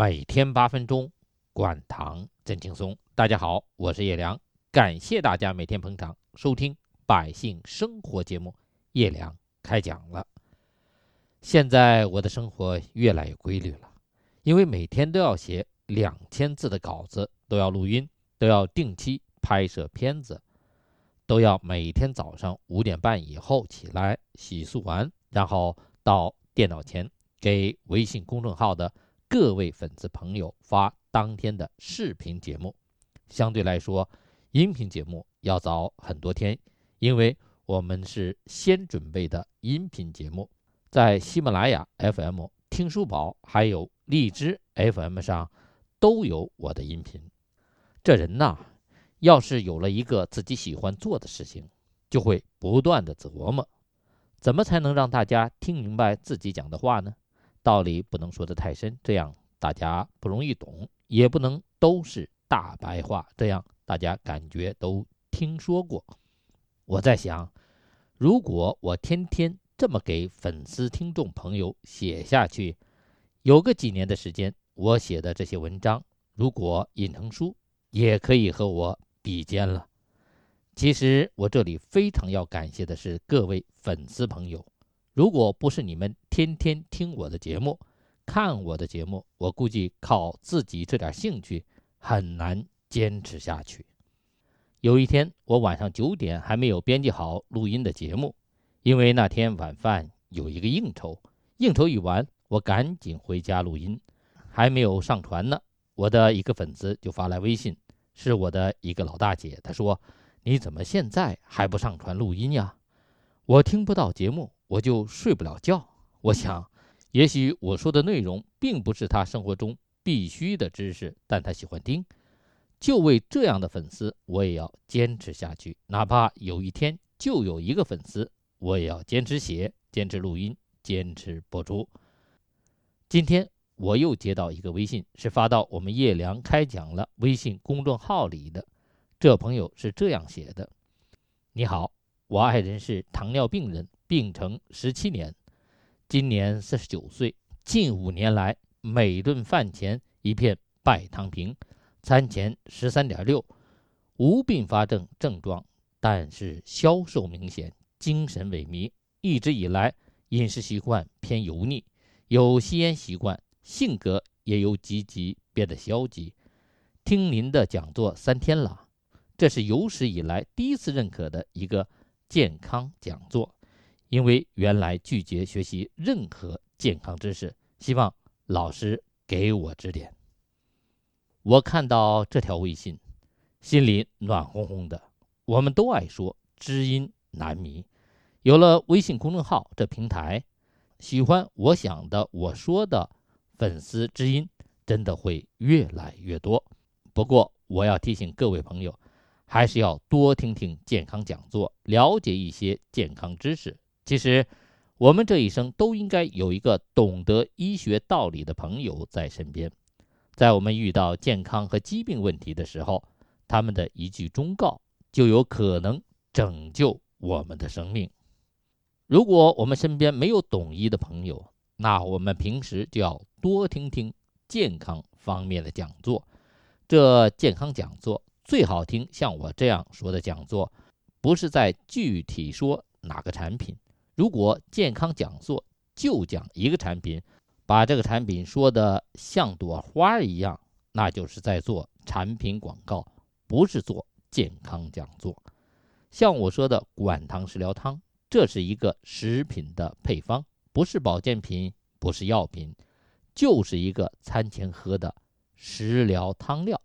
每天八分钟，管糖真轻松。大家好，我是叶良，感谢大家每天捧场收听《百姓生活》节目。叶良开讲了。现在我的生活越来越规律了，因为每天都要写两千字的稿子，都要录音，都要定期拍摄片子，都要每天早上五点半以后起来洗漱完，然后到电脑前给微信公众号的。各位粉丝朋友发当天的视频节目，相对来说，音频节目要早很多天，因为我们是先准备的音频节目，在喜马拉雅 FM、听书宝还有荔枝 FM 上都有我的音频。这人呐，要是有了一个自己喜欢做的事情，就会不断的琢磨，怎么才能让大家听明白自己讲的话呢？道理不能说得太深，这样大家不容易懂；也不能都是大白话，这样大家感觉都听说过。我在想，如果我天天这么给粉丝、听众朋友写下去，有个几年的时间，我写的这些文章，如果印成书，也可以和我比肩了。其实我这里非常要感谢的是各位粉丝朋友。如果不是你们天天听我的节目，看我的节目，我估计靠自己这点兴趣很难坚持下去。有一天，我晚上九点还没有编辑好录音的节目，因为那天晚饭有一个应酬，应酬一完，我赶紧回家录音，还没有上传呢。我的一个粉丝就发来微信，是我的一个老大姐，她说：“你怎么现在还不上传录音呀？我听不到节目。”我就睡不了觉。我想，也许我说的内容并不是他生活中必须的知识，但他喜欢听。就为这样的粉丝，我也要坚持下去。哪怕有一天就有一个粉丝，我也要坚持写、坚持录音、坚持播出。今天我又接到一个微信，是发到我们叶良开讲了微信公众号里的。这朋友是这样写的：“你好，我爱人是糖尿病人。”病程十七年，今年四十九岁。近五年来，每顿饭前一片拜糖平，餐前十三点六，无并发症症状，但是消瘦明显，精神萎靡。一直以来，饮食习惯偏油腻，有吸烟习惯，性格也由积极变得消极。听您的讲座三天了，这是有史以来第一次认可的一个健康讲座。因为原来拒绝学习任何健康知识，希望老师给我指点。我看到这条微信，心里暖烘烘的。我们都爱说知音难觅，有了微信公众号这平台，喜欢我想的、我说的粉丝知音真的会越来越多。不过，我要提醒各位朋友，还是要多听听健康讲座，了解一些健康知识。其实，我们这一生都应该有一个懂得医学道理的朋友在身边，在我们遇到健康和疾病问题的时候，他们的一句忠告就有可能拯救我们的生命。如果我们身边没有懂医的朋友，那我们平时就要多听听健康方面的讲座。这健康讲座最好听，像我这样说的讲座，不是在具体说哪个产品。如果健康讲座就讲一个产品，把这个产品说的像朵花一样，那就是在做产品广告，不是做健康讲座。像我说的管糖食疗汤，这是一个食品的配方，不是保健品，不是药品，就是一个餐前喝的食疗汤料。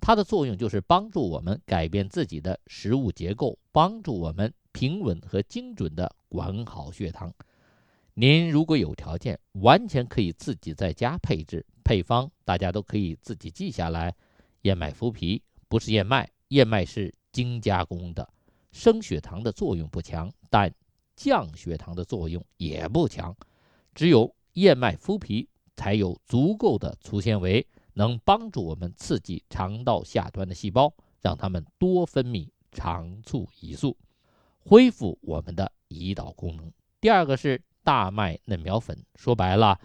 它的作用就是帮助我们改变自己的食物结构，帮助我们。平稳和精准的管好血糖。您如果有条件，完全可以自己在家配置配方，大家都可以自己记下来。燕麦麸皮不是燕麦，燕麦是精加工的，升血糖的作用不强，但降血糖的作用也不强。只有燕麦麸皮才有足够的粗纤维，能帮助我们刺激肠道下端的细胞，让它们多分泌肠促胰素。恢复我们的胰岛功能。第二个是大麦嫩苗粉，说白了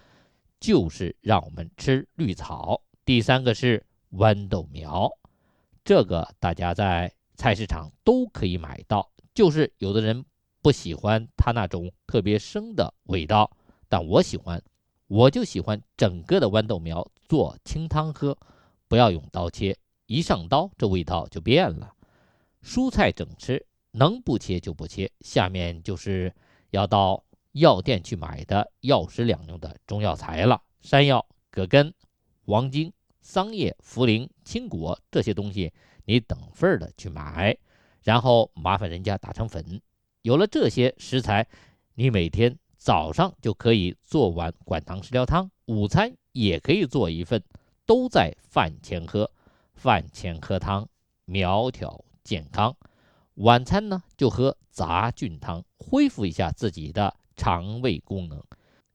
就是让我们吃绿草，第三个是豌豆苗，这个大家在菜市场都可以买到。就是有的人不喜欢它那种特别生的味道，但我喜欢，我就喜欢整个的豌豆苗做清汤喝，不要用刀切，一上刀这味道就变了。蔬菜整吃，能不切就不切。下面就是要到药店去买的药食两用的中药材了：山药、葛根、黄精、桑叶、茯苓、青果这些东西，你等份的去买。然后麻烦人家打成粉，有了这些食材，你每天早上就可以做碗管糖食疗汤，午餐也可以做一份，都在饭前喝。饭前喝汤，苗条健康；晚餐呢就喝杂菌汤，恢复一下自己的肠胃功能。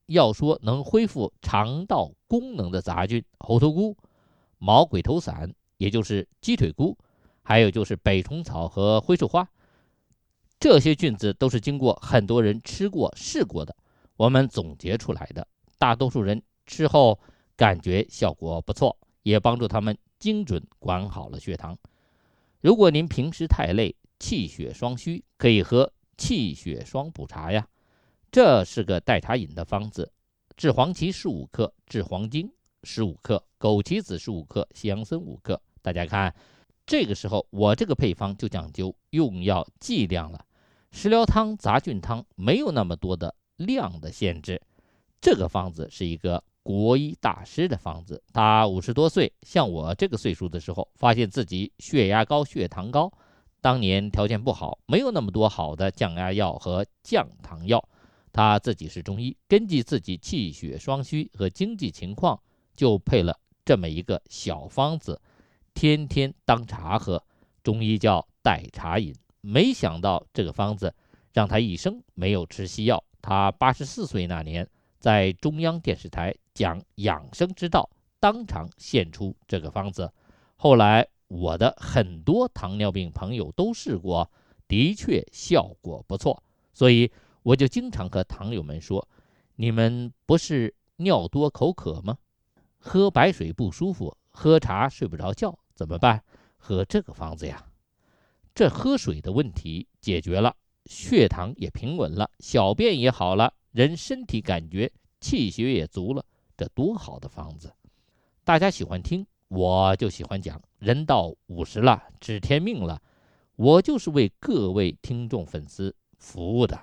要说能恢复肠道功能的杂菌，猴头菇、毛鬼头伞，也就是鸡腿菇。还有就是北虫草和灰树花，这些菌子都是经过很多人吃过试过的，我们总结出来的。大多数人吃后感觉效果不错，也帮助他们精准管好了血糖。如果您平时太累，气血双虚，可以喝气血双补茶呀。这是个代茶饮的方子，制黄芪十五克，制黄精十五克，枸杞子十五克，西洋参五克。大家看。这个时候，我这个配方就讲究用药剂量了。食疗汤、杂菌汤没有那么多的量的限制。这个方子是一个国医大师的方子，他五十多岁，像我这个岁数的时候，发现自己血压高、血糖高。当年条件不好，没有那么多好的降压药和降糖药。他自己是中医，根据自己气血双虚和经济情况，就配了这么一个小方子。天天当茶喝，中医叫代茶饮。没想到这个方子让他一生没有吃西药。他八十四岁那年，在中央电视台讲养生之道，当场献出这个方子。后来我的很多糖尿病朋友都试过，的确效果不错。所以我就经常和糖友们说：“你们不是尿多口渴吗？喝白水不舒服，喝茶睡不着觉。”怎么办？喝这个方子呀，这喝水的问题解决了，血糖也平稳了，小便也好了，人身体感觉气血也足了，这多好的方子！大家喜欢听，我就喜欢讲。人到五十了，知天命了，我就是为各位听众粉丝服务的，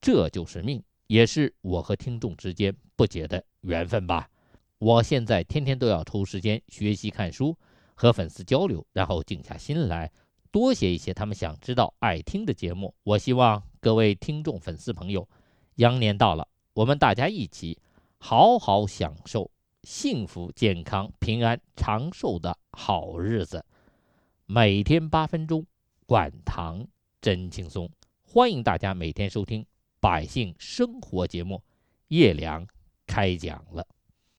这就是命，也是我和听众之间不解的缘分吧。我现在天天都要抽时间学习看书。和粉丝交流，然后静下心来，多写一些他们想知道、爱听的节目。我希望各位听众、粉丝朋友，羊年到了，我们大家一起好好享受幸福、健康、平安、长寿的好日子。每天八分钟，管糖真轻松。欢迎大家每天收听《百姓生活》节目，叶良开讲了。